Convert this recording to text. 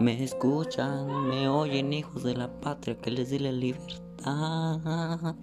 Me escuchan, me oyen hijos de la patria que les di la libertad.